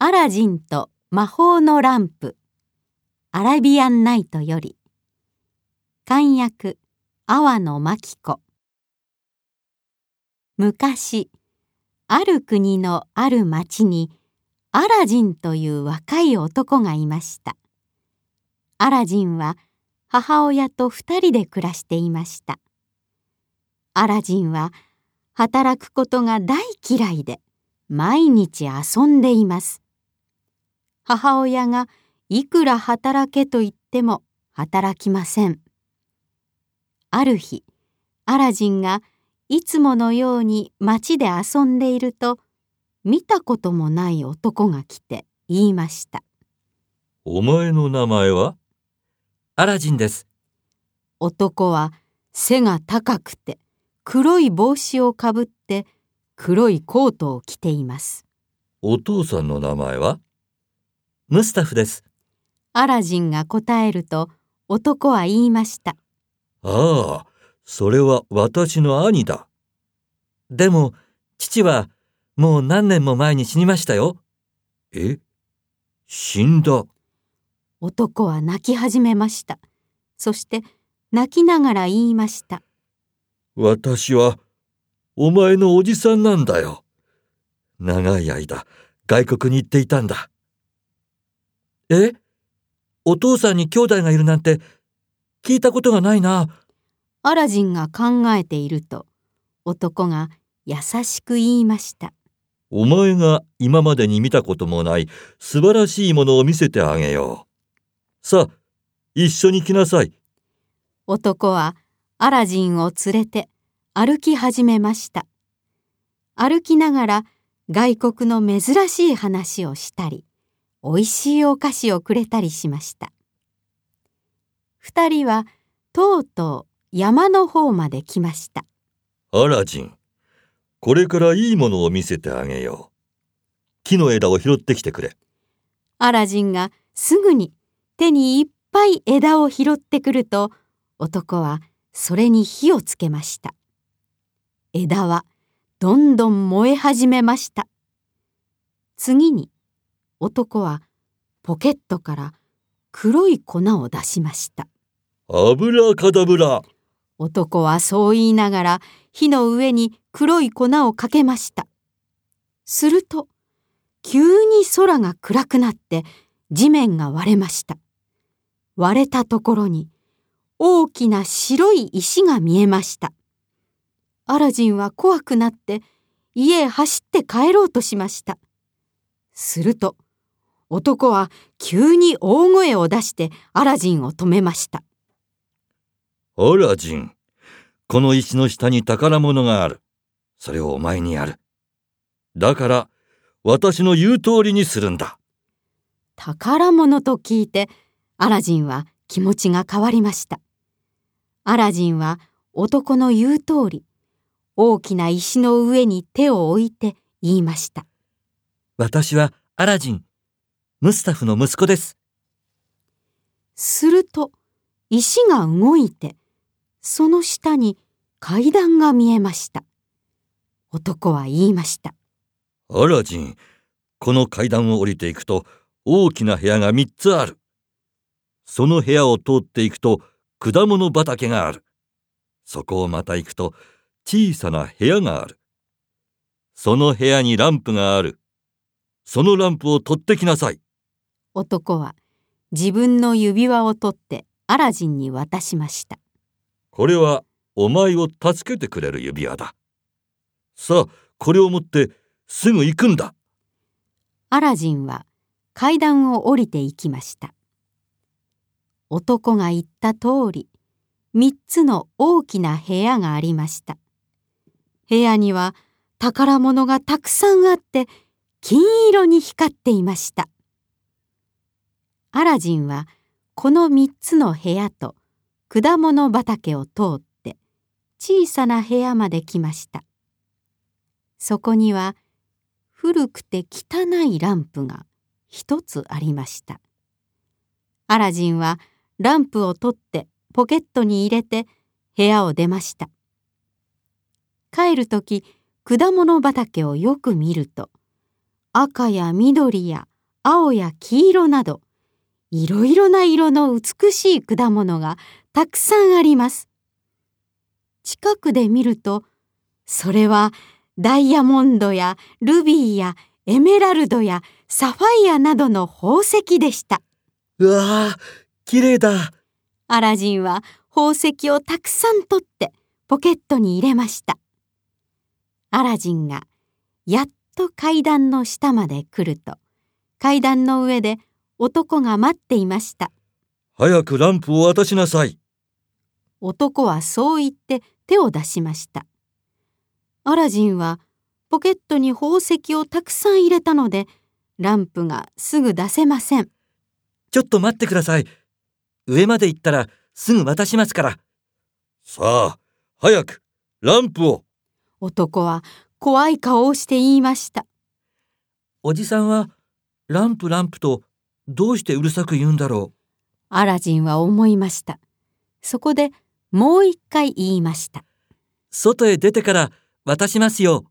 アラジンと魔法のランプ。アラビアンナイトより。漢訳阿波野真紀子。昔ある国のある町にアラジンという若い男がいました。アラジンは母親と二人で暮らしていました。アラジンは働くことが大嫌いで毎日遊んでいます。母親がいくら働けと言っても働きません。ある日、アラジンがいつものように町で遊んでいると、見たこともない男が来て言いました。お前の名前は？アラジンです。男は背が高くて黒い帽子をかぶって黒いコートを着ています。お父さんの名前は？ムスタフです。アラジンが答えると男は言いました。ああ、それは私の兄だ。でも、父はもう何年も前に死にましたよ。え？死んだ。男は泣き始めました。そして泣きながら言いました。私はお前のおじさんなんだよ。長い間外国に行っていたんだ。え？お父さんに兄弟がいるなんて聞いたことがないな。アラジンが考えていると男が優しく言いました。お前が今までに見たこともない素晴らしいものを見せてあげよう。さあ、一緒に来なさい。男はアラジンを連れて歩き始めました。歩きながら外国の珍しい話をしたり、おいしいお菓子をくれたりしました。二人はとうとう山の方まで来ました。アラジン、これからいいものを見せてあげよう。木の枝を拾ってきてくれ。アラジンがすぐに手にいっぱい枝を拾ってくると、男はそれに火をつけました。枝はどんどん燃え始めました。次に男はポケットから黒い粉を出しました。油カダブラ男はそう言いながら火の上に黒い粉をかけました。すると急に空が暗くなって地面が割れました。割れたところに大きな白い石が見えました。アラジンは怖くなって家へ走って帰ろうとしました。すると男は急に大声を出してアラジンを止めました。アラジン、この石の下に宝物がある。それをお前にやる。だから、私の言う通りにするんだ。宝物と聞いて、アラジンは気持ちが変わりました。アラジンは男の言う通り、大きな石の上に手を置いて言いました。私はアラジン。ムスタフの息子です。すると、石が動いて、その下に階段が見えました。男は言いました。アラジン、この階段を降りていくと大きな部屋が三つある。その部屋を通っていくと果物畑がある。そこをまた行くと小さな部屋がある。その部屋にランプがある。そのランプを取ってきなさい。男は自分の指輪を取ってアラジンに渡しました。これはお前を助けてくれる指輪だ。さあ、これを持ってすぐ行くんだ。アラジンは階段を降りて行きました。男が言った通り、三つの大きな部屋がありました。部屋には宝物がたくさんあって金色に光っていました。アラジンはこの三つの部屋と果物畑を通って小さな部屋まで来ました。そこには古くて汚いランプが一つありました。アラジンはランプを取ってポケットに入れて部屋を出ました。帰る時果物畑をよく見ると赤や緑や青や黄色などいろいろな色の美しい果物がたくさんあります。近くで見るとそれはダイヤモンドやルビーやエメラルドやサファイアなどの宝石でした。うわあ、綺麗だ。アラジンは宝石をたくさん取ってポケットに入れました。アラジンがやっと階段の下まで来ると階段の上で男が待っていました。早くランプを渡しなさい。男はそう言って手を出しました。アラジンはポケットに宝石をたくさん入れたのでランプがすぐ出せません。ちょっと待ってください。上まで行ったらすぐ渡しますから。さあ、早く、ランプを。男は怖い顔をして言いました。おじさんは、ランプランプとどうしてうるさく言うんだろう？アラジンは思いました。そこでもう一回言いました。外へ出てから渡しますよ。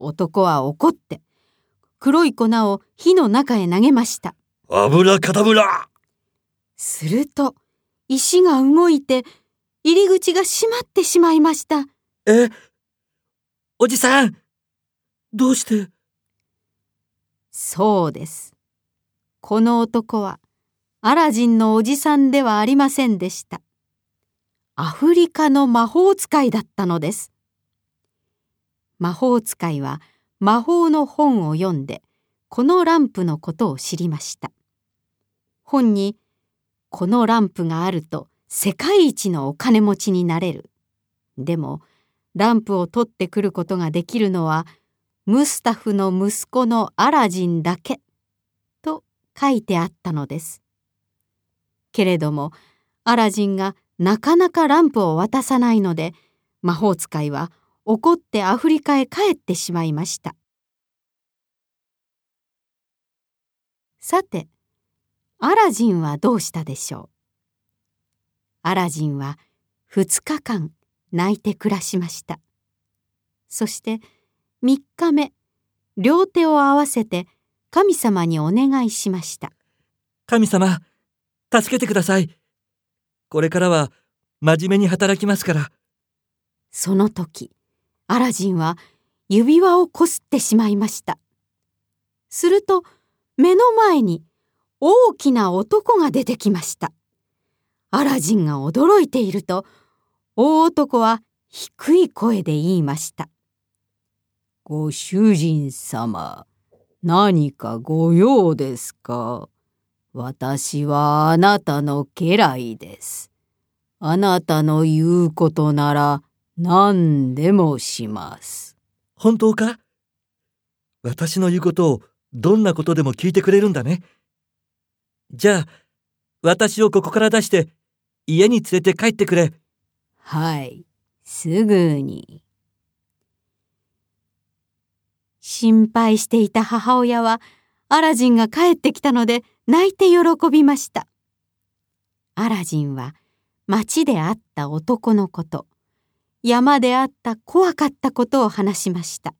男は怒って、黒い粉を火の中へ投げました。油かたぶらすると、石が動いて、入り口が閉まってしまいました。えおじさんどうして？そうです。この男は、アラジンのおじさんではありませんでした。アフリカの魔法使いだったのです。魔法使いは魔法の本を読んで、このランプのことを知りました。本にこのランプがあると世界一のお金持ちになれる。でもランプを取ってくることができるのはムスタフの息子のアラジンだけ書いてあったのです。けれどもアラジンがなかなかランプを渡さないので魔法使いは怒ってアフリカへ帰ってしまいました。さてアラジンはどうしたでしょう？アラジンは2日間泣いて暮らしましたそして3日目両手を合わせて神様にお願いしました神様助けてくださいこれからは真面目に働きますからその時アラジンは指輪をこすってしまいましたすると目の前に大きな男が出てきました。アラジンが驚いていると、大男は低い声で言いました。ご主人様、何かご用ですか？私はあなたの家来です。あなたの言うことなら何でもします。本当か？私の言うことをどんなことでも聞いてくれるんだね。じゃあ、私をここから出して、家に連れて帰ってくれ。はい、すぐに。心配していた母親は、アラジンが帰ってきたので泣いて喜びました。アラジンは町で会った男のこと、山で会った怖かったことを話しました。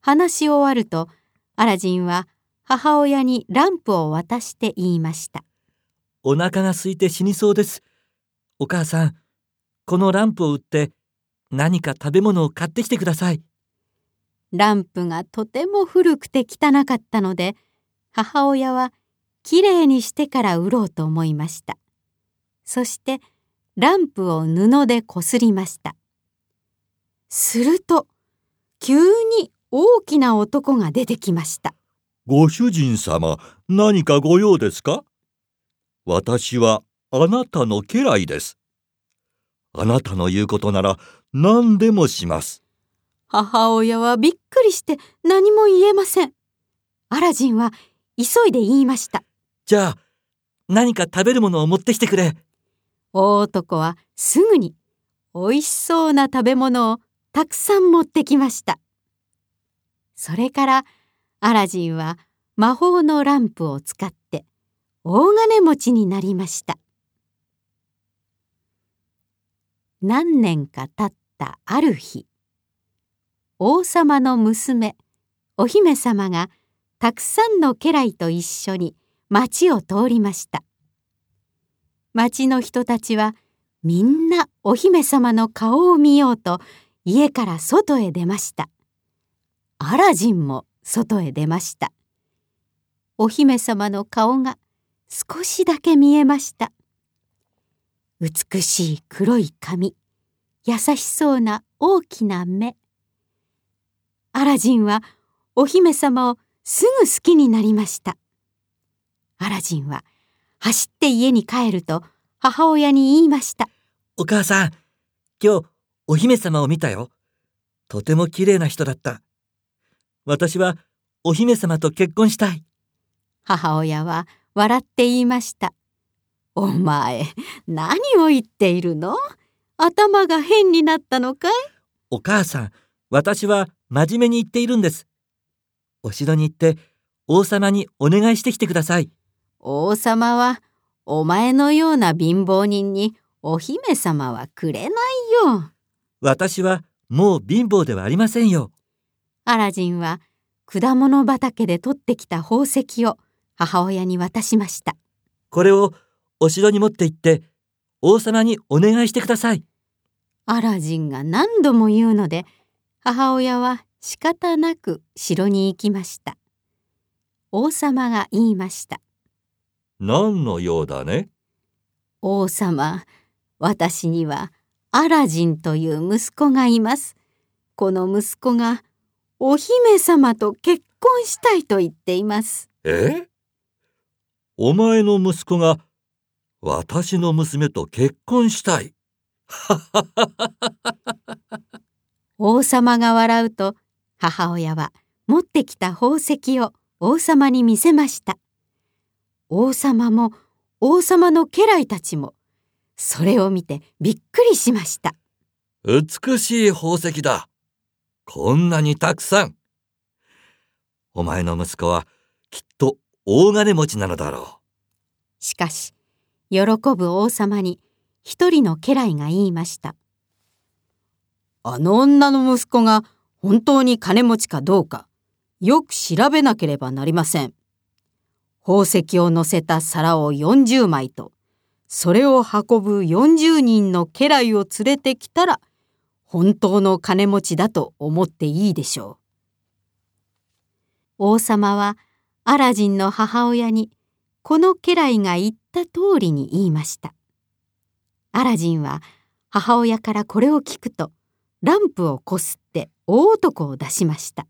話し終わると、アラジンは母親にランプを渡して言いました。お腹が空いて死にそうです。お母さん、このランプを売って何か食べ物を買ってきてください。ランプがとても古くて汚かったので、母親はきれいにしてから売ろうと思いました。そしてランプを布でこすりました。すると、急に大きな男が出てきました。ご主人様、何かご用ですか？私はあなたの家来です。あなたの言うことなら何でもします。母親はびっくりして何も言えません。アラジンは急いで言いました。じゃあ、何か食べるものを持ってきてくれ。大男はすぐに美味しそうな食べ物をたくさん持ってきました。それからアラジンは魔法のランプを使って大金持ちになりました何年か経ったある日王様の娘お姫様がたくさんの家来と一緒に町を通りました。町の人たちはみんなお姫様の顔を見ようと家から外へ出ました。アラジンも外へ出ました。お姫様の顔が少しだけ見えました。美しい黒い髪優しそうな大きな目。アラジンはお姫様をすぐ好きになりましたアラジンは走って家に帰ると母親に言いましたお母さん、今日お姫様を見たよ。とても綺麗な人だった。私はお姫様と結婚したい。母親は笑って言いました。お前、何を言っているの？頭が変になったのかい？お母さん、私は真面目に言っているんです。お城に行って王様にお願いしてきてください。王様はお前のような貧乏人にお姫様はくれないよ。私はもう貧乏ではありませんよ。アラジンは果物畑で取ってきた宝石を母親に渡しました。これをお城に持って行って王様にお願いしてください。アラジンが何度も言うので母親は仕方なく城に行きました。王様が言いました。何の用だね？王様、私にはアラジンという息子がいます。この息子がお姫様と結婚したいと言っています。え？お前の息子が私の娘と結婚したい？王様が笑うと母親は持ってきた宝石を王様に見せました。王様も王様の家来たちもそれを見てびっくりしました。美しい宝石だ。こんなにたくさん。お前の息子はきっと大金持ちなのだろう。しかし、喜ぶ王様に一人の家来が言いました。あの女の息子が本当に金持ちかどうか、よく調べなければなりません。宝石を乗せた皿を40枚と、それを運ぶ40人の家来を連れてきたら本当の金持ちだと思っていいでしょう。王様はアラジンの母親にこの家来が言った通りに言いました。アラジンは母親からこれを聞くとランプをこすって大男を出しました。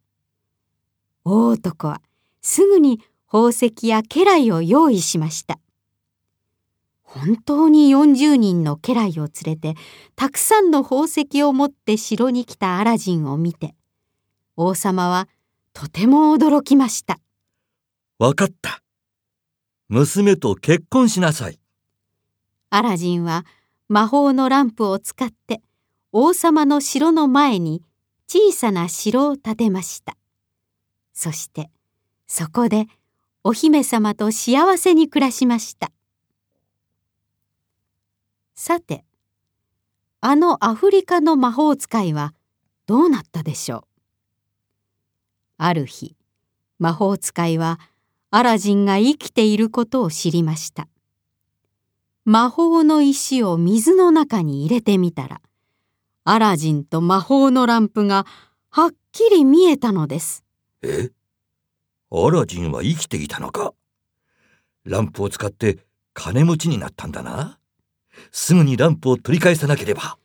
大男はすぐに宝石や家来を用意しました。本当に40人の家来を連れてたくさんの宝石を持って城に来たアラジンを見て王様はとても驚きましたわかった娘と結婚しなさいアラジンは魔法のランプを使って王様の城の前に小さな城を建てました。そしてそこでお姫様と幸せに暮らしました。さてあのアフリカの魔法使いはどうなったでしょう？ある日魔法使いはアラジンが生きていることを知りました。魔法の石を水の中に入れてみたらアラジンと魔法のランプがはっきり見えたのですえ？アラジンは生きていたのか？ランプを使って金持ちになったんだな？すぐにランプを取り返さなければ。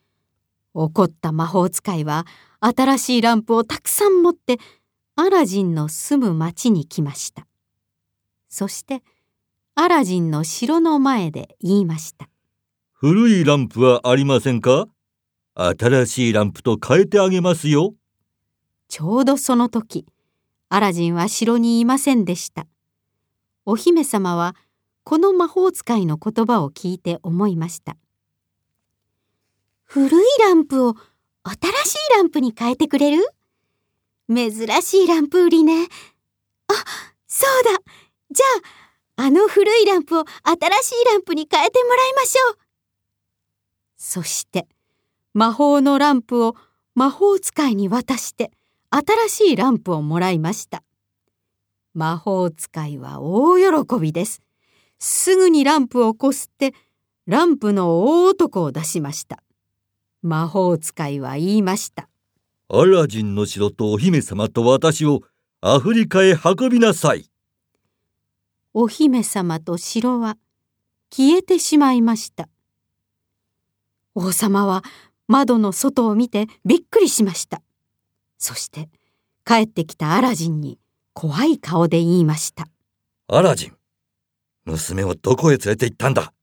怒った魔法使いは新しいランプをたくさん持ってアラジンの住む町に来ました。そしてアラジンの城の前で言いました。古いランプはありませんか？新しいランプと変えてあげますよ。ちょうどその時、アラジンは城にいませんでした。お姫様はこの魔法使いの言葉を聞いて思いました。古いランプを新しいランプに変えてくれる？珍しいランプ売りね。あ、そうだ。じゃあ、あの古いランプを新しいランプに変えてもらいましょう。そして、魔法のランプを魔法使いに渡して新しいランプをもらいました。魔法使いは大喜びです。すぐにランプをこすってランプの大男を出しました。魔法使いは言いました。アラジンの城とお姫様と私をアフリカへ運びなさい。お姫様と城は消えてしまいました。王様は窓の外を見てびっくりしました。そして帰ってきたアラジンに怖い顔で言いました。アラジン、娘をどこへ連れて行ったんだ？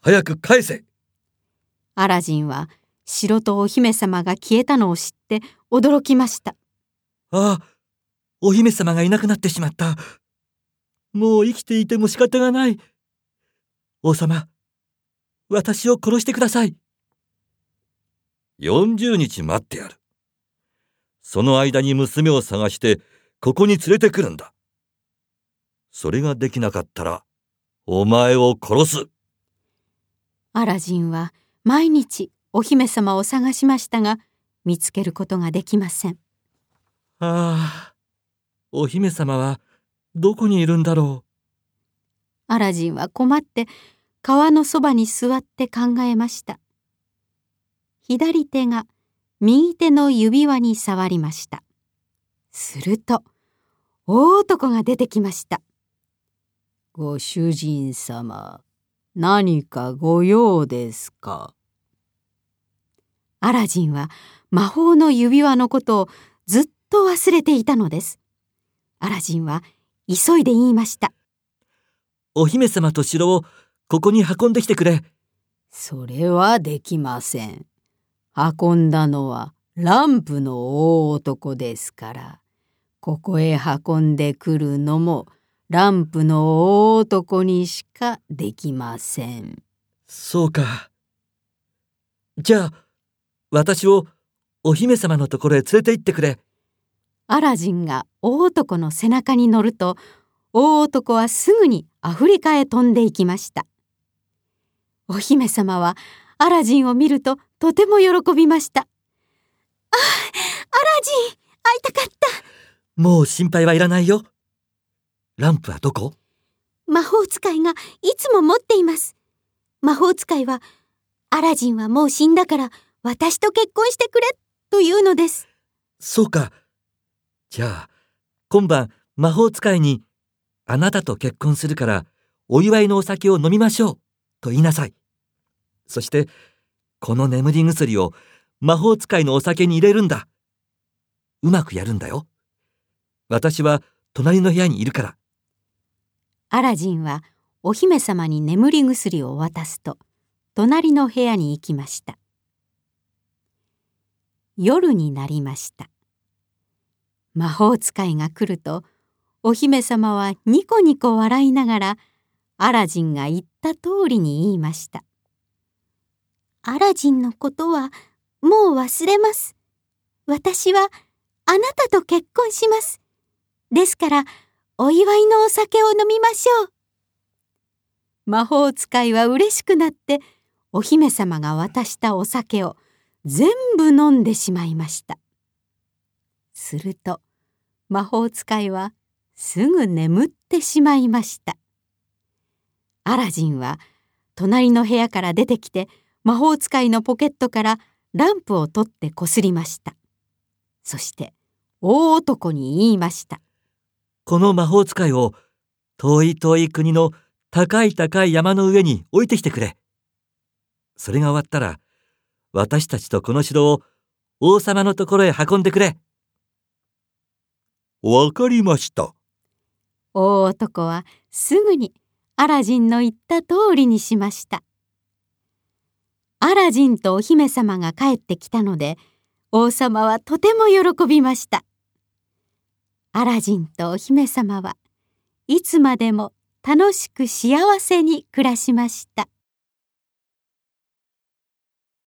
早く返せアラジンは城とお姫様が消えたのを知って驚きました。ああ、お姫様がいなくなってしまった。もう生きていても仕方がない。王様、私を殺してください。40日待ってやる。その間に娘を探して、ここに連れてくるんだ。それができなかったら、お前を殺す。アラジンは毎日お姫様を探しましたが、見つけることができません。ああ、お姫様はどこにいるんだろう。アラジンは困って川のそばに座って考えました。左手が右手の指輪に触りました。すると、大男が出てきました。ご主人様、何かご用ですか？アラジンは魔法の指輪のことをずっと忘れていたのです。アラジンは急いで言いました。お姫様と城をここに運んできてくれ。それはできません。運んだのはランプの大男ですから、ここへ運んでくるのもランプの大男にしかできません。そうか。じゃあ、私をお姫様のところへ連れて行ってくれ。アラジンが大男の背中に乗ると、大男はすぐにアフリカへ飛んでいきました。お姫様はアラジンを見るととても喜びました。あ、アラジン、会いたかった。もう心配はいらないよ。ランプはどこ？魔法使いがいつも持っています。魔法使いは、アラジンはもう死んだから私と結婚してくれというのです。そうか。じゃあ、今晩魔法使いに、あなたと結婚するからお祝いのお酒を飲みましょうと言いなさい。そして、この眠り薬を魔法使いのお酒に入れるんだ。うまくやるんだよ。私は隣の部屋にいるから。アラジンはお姫様に眠り薬を渡すと、隣の部屋に行きました。夜になりました。魔法使いが来ると、お姫様はニコニコ笑いながら、アラジンが言った通りに言いました。アラジンのことはもう忘れます。私はあなたと結婚します。ですからお祝いのお酒を飲みましょう。魔法使いは嬉しくなってお姫様が渡したお酒を全部飲んでしまいました。すると魔法使いはすぐ眠ってしまいました。アラジンは隣の部屋から出てきて魔法使いのポケットからランプを取ってこすりました。そして大男に言いました。この魔法使いを遠い遠い国の高い高い山の上に置いてきてくれ。それが終わったら私たちとこの城を王様のところへ運んでくれ。わかりました。大男はすぐにアラジンの言った通りにしました。アラジンとお姫様が帰ってきたので王様はとても喜びました。アラジンとお姫様はいつまでも楽しく幸せに暮らしました。